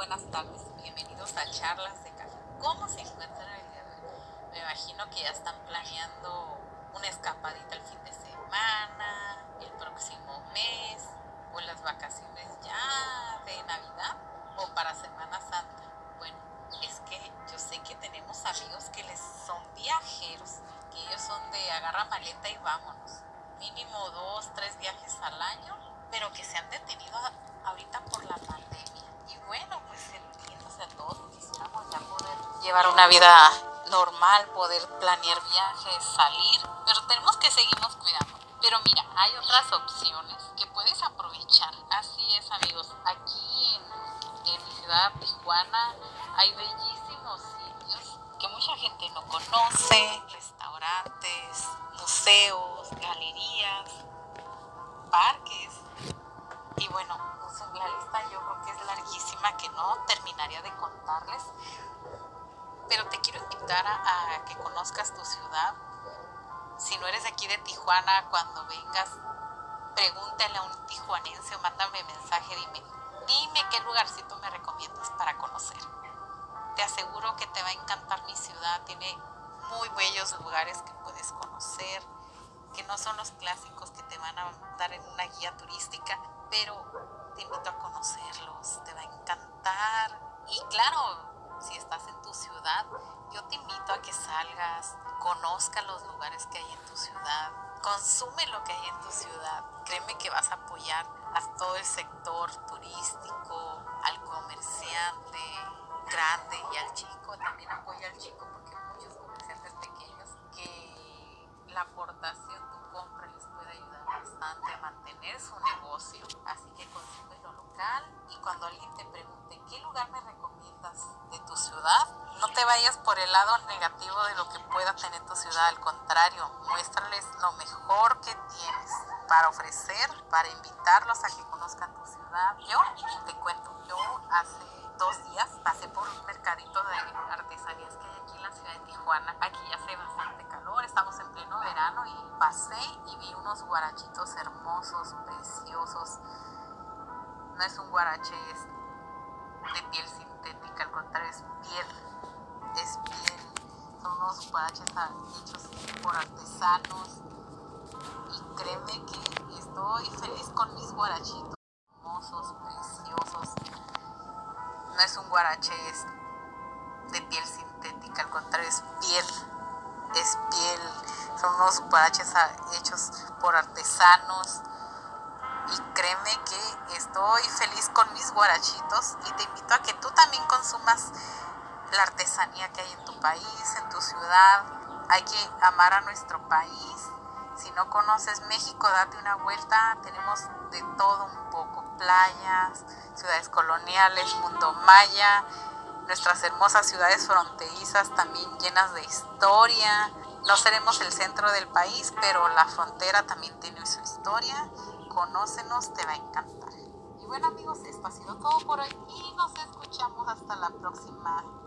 buenas tardes. Bienvenidos a Charlas de Café. ¿Cómo se encuentran el día de hoy? Me imagino que ya están planeando una escapadita el fin de semana, el próximo mes, o las vacaciones ya de Navidad, o para Semana Santa. Bueno, es que yo sé que tenemos amigos que les son viajeros, que ellos son de agarra maleta y vámonos. Mínimo dos, tres viajes al año, pero que se han detenido ahorita por la llevar una vida normal, poder planear viajes, salir, pero tenemos que seguirnos cuidando. Pero mira, hay otras opciones que puedes aprovechar. Así es, amigos. Aquí en, en mi ciudad, Tijuana, hay bellísimos sitios que mucha gente no conoce, restaurantes, museos, galerías, parques. Y bueno, pues la lista yo creo que es larguísima que no terminaría de contarles. Pero te quiero invitar a, a que conozcas tu ciudad. Si no eres aquí de Tijuana, cuando vengas, pregúntale a un tijuanense o mándame mensaje, dime, dime qué lugarcito me recomiendas para conocer. Te aseguro que te va a encantar mi ciudad, tiene muy bellos lugares que puedes conocer, que no son los clásicos que te van a dar en una guía turística, pero te invito a conocerlos, te va a encantar. Y claro, si estás en tu ciudad, yo te invito a que salgas, conozca los lugares que hay en tu ciudad, consume lo que hay en tu ciudad. Créeme que vas a apoyar a todo el sector turístico, al comerciante grande y al chico. También apoya al chico y cuando alguien te pregunte qué lugar me recomiendas de tu ciudad, no te vayas por el lado negativo de lo que pueda tener tu ciudad, al contrario, muéstrales lo mejor que tienes para ofrecer, para invitarlos a que conozcan tu ciudad. Yo te cuento, yo hace dos días pasé por un mercadito de artesanías que hay aquí en la ciudad de Tijuana. Aquí ya hace bastante calor, estamos en pleno verano y pasé y vi unos guarachitos hermosos, preciosos. No es un guarache es de piel sintética, al contrario es piel, es piel. Son unos guaraches hechos por artesanos. Y créeme que estoy feliz con mis guarachitos hermosos, preciosos. No es un guarache es de piel sintética, al contrario es piel, es piel, son unos guaraches hechos por artesanos y créeme que estoy feliz con mis guarachitos y te invito a que tú también consumas la artesanía que hay en tu país, en tu ciudad, hay que amar a nuestro país. Si no conoces México, date una vuelta, tenemos de todo un poco, playas, ciudades coloniales, mundo maya, nuestras hermosas ciudades fronterizas también llenas de historia. No seremos el centro del país, pero la frontera también tiene su historia. Conócenos, te va a encantar. Y bueno amigos, esto ha sido todo por hoy y nos escuchamos hasta la próxima.